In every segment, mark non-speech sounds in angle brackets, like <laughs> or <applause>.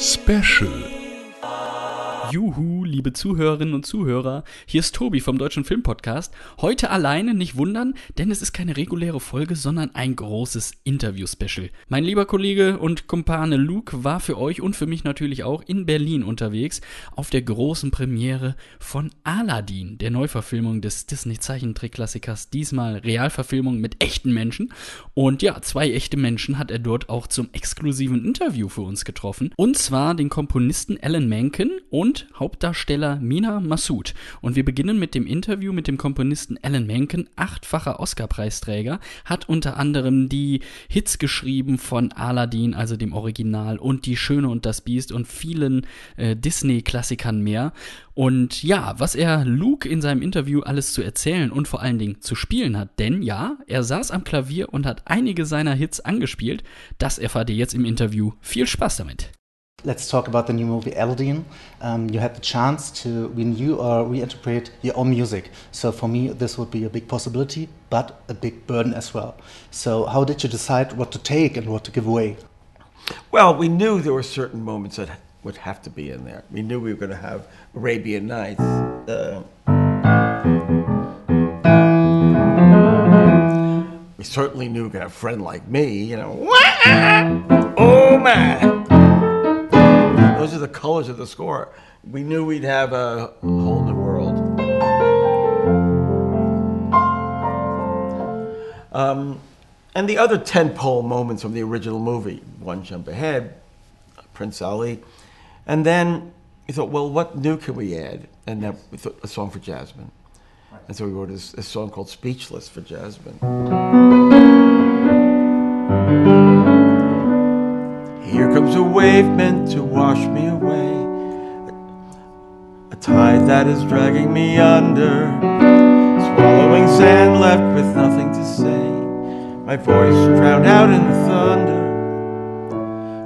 Special. Juhu, liebe Zuhörerinnen und Zuhörer, hier ist Tobi vom Deutschen Filmpodcast. Heute alleine, nicht wundern, denn es ist keine reguläre Folge, sondern ein großes Interview-Special. Mein lieber Kollege und Kumpane Luke war für euch und für mich natürlich auch in Berlin unterwegs auf der großen Premiere von Aladdin, der Neuverfilmung des Disney-Zeichentrick-Klassikers, diesmal Realverfilmung mit echten Menschen. Und ja, zwei echte Menschen hat er dort auch zum exklusiven Interview für uns getroffen. Und zwar den Komponisten Alan Menken und Hauptdarsteller Mina Massoud. Und wir beginnen mit dem Interview mit dem Komponisten Alan Menken, achtfacher Oscar-Preisträger, hat unter anderem die Hits geschrieben von Aladdin, also dem Original, und Die Schöne und das Biest und vielen äh, Disney-Klassikern mehr. Und ja, was er Luke in seinem Interview alles zu erzählen und vor allen Dingen zu spielen hat, denn ja, er saß am Klavier und hat einige seiner Hits angespielt, das erfahrt ihr jetzt im Interview. Viel Spaß damit! Let's talk about the new movie Aladdin. Um, you had the chance to renew or reinterpret your own music. So for me, this would be a big possibility, but a big burden as well. So how did you decide what to take and what to give away? Well, we knew there were certain moments that would have to be in there. We knew we were going to have Arabian Nights. Uh, we certainly knew we were going to have a friend like me, you know. <laughs> Oh my! The colors of the score. We knew we'd have a whole new world. Um, and the other tentpole moments from the original movie, One Jump Ahead, Prince Ali, and then we thought, well, what new can we add? And then we thought a song for Jasmine. And so we wrote a, a song called Speechless for Jasmine. A wave meant to wash me away. A tide that is dragging me under. Swallowing sand left with nothing to say. My voice drowned out in the thunder.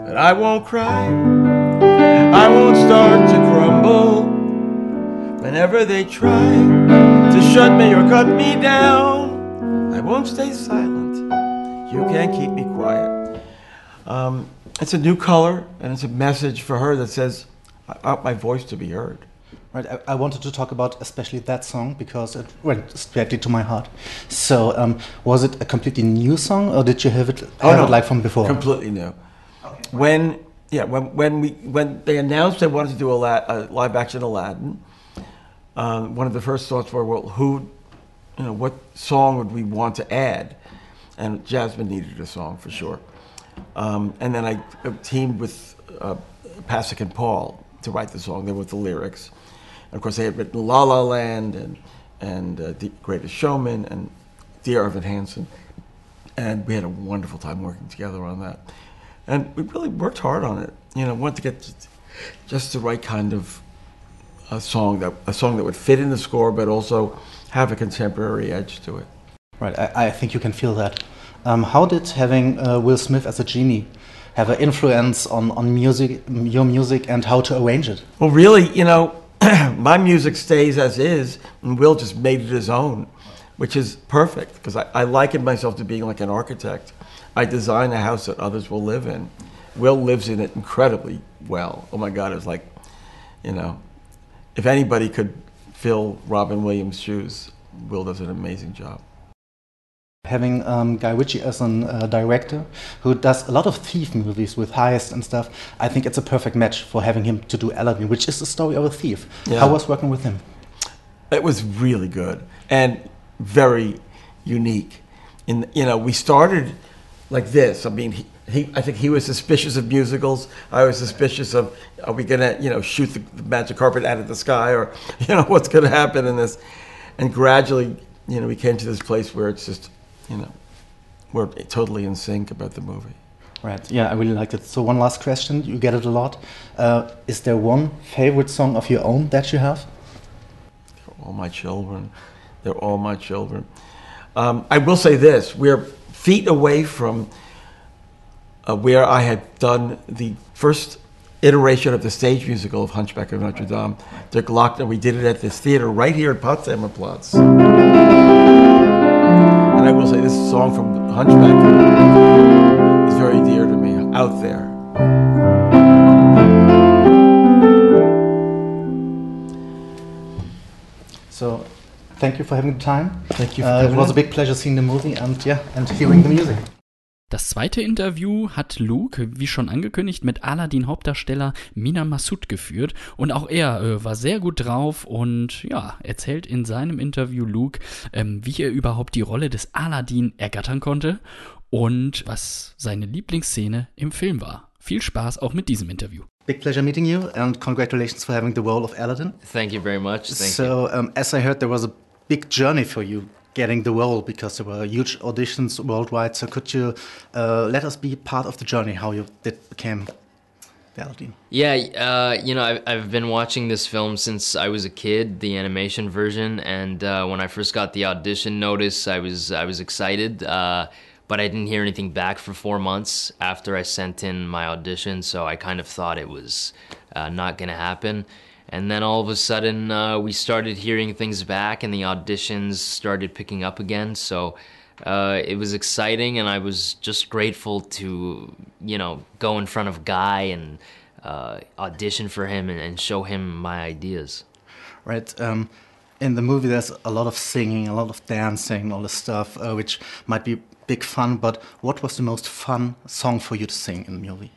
But I won't cry. I won't start to crumble. Whenever they try to shut me or cut me down, I won't stay silent. You can't keep me quiet. Um, it's a new color and it's a message for her that says, I want my voice to be heard. Right, I, I wanted to talk about especially that song because it went straight to my heart. So, um, was it a completely new song, or did you have it, Oh, have no. it like from before? Completely new. When yeah, when when we when they announced they wanted to do a, la- a live action Aladdin, um, one of the first thoughts were, well, who, you know, what song would we want to add? And Jasmine needed a song for sure. Um, and then I uh, teamed with uh, Pasek and Paul to write the song. They wrote the lyrics. And of course, they had written La La Land and and uh, The Greatest Showman and Dear Evan Hansen and we had a wonderful time working together on that. And we really worked hard on it. You know, wanted to get just- just the right kind of a song that a song that would fit in the score, but also have a contemporary edge to it. Right, I, I think you can feel that. Um, how did having uh, Will Smith as a genie have an influence on, on music, your music, and how to arrange it? Well, really, you know, <clears throat> my music stays as is, and Will just made it his own, which is perfect because I, I liken myself to being like an architect. I design a house that others will live in. Will lives in it incredibly well. Oh my God, it's like, you know, if anybody could fill Robin Williams' shoes, Will does an amazing job. Having um, Guy Ritchie as a uh, director who does a lot of thief movies with heist and stuff, I think it's a perfect match for having him to do Aladdin, which is the story of a thief. Yeah. How was working with him? It was really good and very unique. In you know, we started like this. I mean, he, he I think he was suspicious of musicals. I was suspicious of are we gonna you know shoot the, the magic carpet out of the sky or <laughs> you know what's gonna happen in this. And gradually, you know, we came to this place where it's just you know we're totally in sync about the movie. Right, yeah, I really liked it. So, one last question, you get it a lot. Uh, is there one favorite song of your own that you have? all my children. They're all my children. Um, I will say this: we're feet away from uh, where I had done the first iteration of the stage musical of Hunchback of Notre Dame. Der Glockner. We did it at this theater right here at Potsdamer Platz and I will say this song from Hunchback is very dear to me. Out there. So, thank you for having the time. Thank you. Uh, it was a big pleasure seeing the movie and yeah, and hearing the music. Das zweite Interview hat Luke, wie schon angekündigt, mit Aladdin-Hauptdarsteller Mina Massoud geführt und auch er äh, war sehr gut drauf und ja, erzählt in seinem Interview Luke, ähm, wie er überhaupt die Rolle des Aladdin ergattern konnte und was seine Lieblingsszene im Film war. Viel Spaß auch mit diesem Interview. Big pleasure meeting you and congratulations for having the role of Aladdin. Thank you very much. Thank so, um, as I heard, there was a big journey for you getting the role because there were huge auditions worldwide. So, could you uh, let us be part of the journey how you did became Aladdin? Yeah, uh, you know, I've, I've been watching this film since I was a kid, the animation version, and uh, when I first got the audition notice, I was I was excited, uh, but I didn't hear anything back for four months after I sent in my audition, so I kind of thought it was uh, not going to happen. And then all of a sudden, uh, we started hearing things back, and the auditions started picking up again. So uh, it was exciting, and I was just grateful to, you know, go in front of Guy and uh, audition for him and, and show him my ideas. right? Um, in the movie, there's a lot of singing, a lot of dancing, all this stuff, uh, which might be big fun. But what was the most fun song for you to sing in the movie?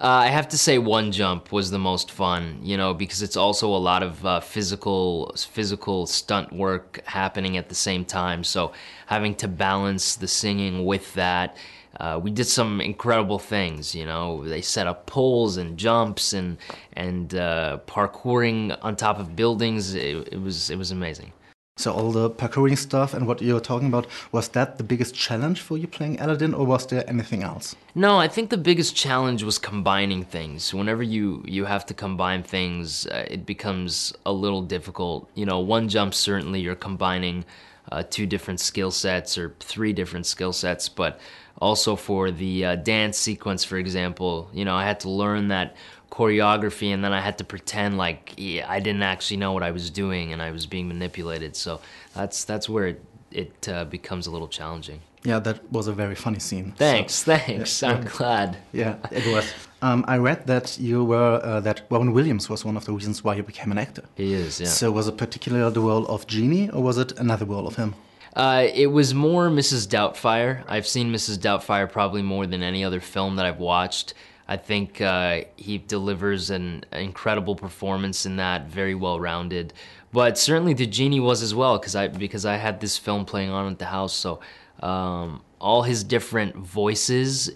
Uh, I have to say, One Jump was the most fun, you know, because it's also a lot of uh, physical, physical stunt work happening at the same time. So having to balance the singing with that, uh, we did some incredible things. You know, they set up poles and jumps and and uh, parkouring on top of buildings. It, it was it was amazing. So all the parkouring stuff and what you were talking about was that the biggest challenge for you playing Aladdin, or was there anything else? No, I think the biggest challenge was combining things. Whenever you you have to combine things, uh, it becomes a little difficult. You know, one jump certainly you're combining uh, two different skill sets or three different skill sets, but also for the uh, dance sequence, for example, you know, I had to learn that choreography and then I had to pretend like yeah, I didn't actually know what I was doing and I was being manipulated. So that's that's where it it uh, becomes a little challenging. Yeah, that was a very funny scene. So- Thanks, <laughs> thanks. I'm glad. yeah, it was. Um, I read that you were uh, that Robin Williams was one of the reasons why you became an actor. He is, yeah. So was it particularly the role of Genie, or was it another role of him? Uh, it was more Mrs. Doubtfire. I've seen Mrs. Doubtfire probably more than any other film that I've watched. I think uh, he delivers an incredible performance in that, very well rounded. But certainly the genie was as well, because I because I had this film playing on at the house. So um, all his different voices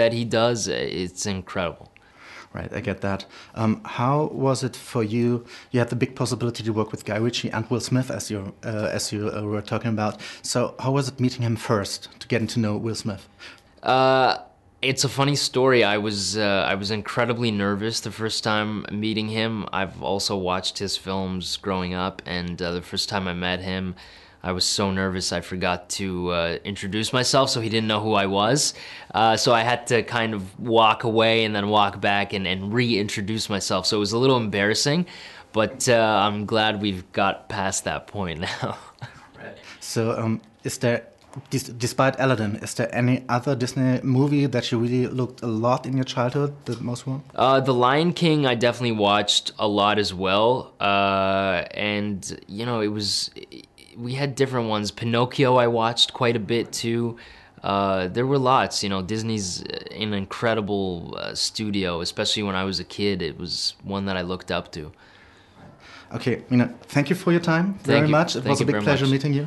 that he does, it's incredible. Right, I get that. Um, how was it for you? You had the big possibility to work with Guy Ritchie and Will Smith, as you uh, as you uh, were talking about. So how was it meeting him first, to getting to know Will Smith? Uh, it's a funny story. I was uh, I was incredibly nervous the first time meeting him. I've also watched his films growing up, and uh, the first time I met him, I was so nervous I forgot to uh, introduce myself, so he didn't know who I was. Uh, so I had to kind of walk away and then walk back and, and reintroduce myself. So it was a little embarrassing, but uh, I'm glad we've got past that point now. <laughs> So um, is there, despite Aladdin, is there any other Disney movie that you really looked a lot in your childhood, the most one? Uh, the Lion King, I definitely watched a lot as well, uh, and you know, it was we had different ones. Pinocchio, I watched quite a bit too. Uh, there were lots, you know. Disney's an incredible uh, studio, especially when I was a kid. It was one that I looked up to. Okay, Mena, thank you for your time very you. much. It Thank was a big pleasure much. meeting you.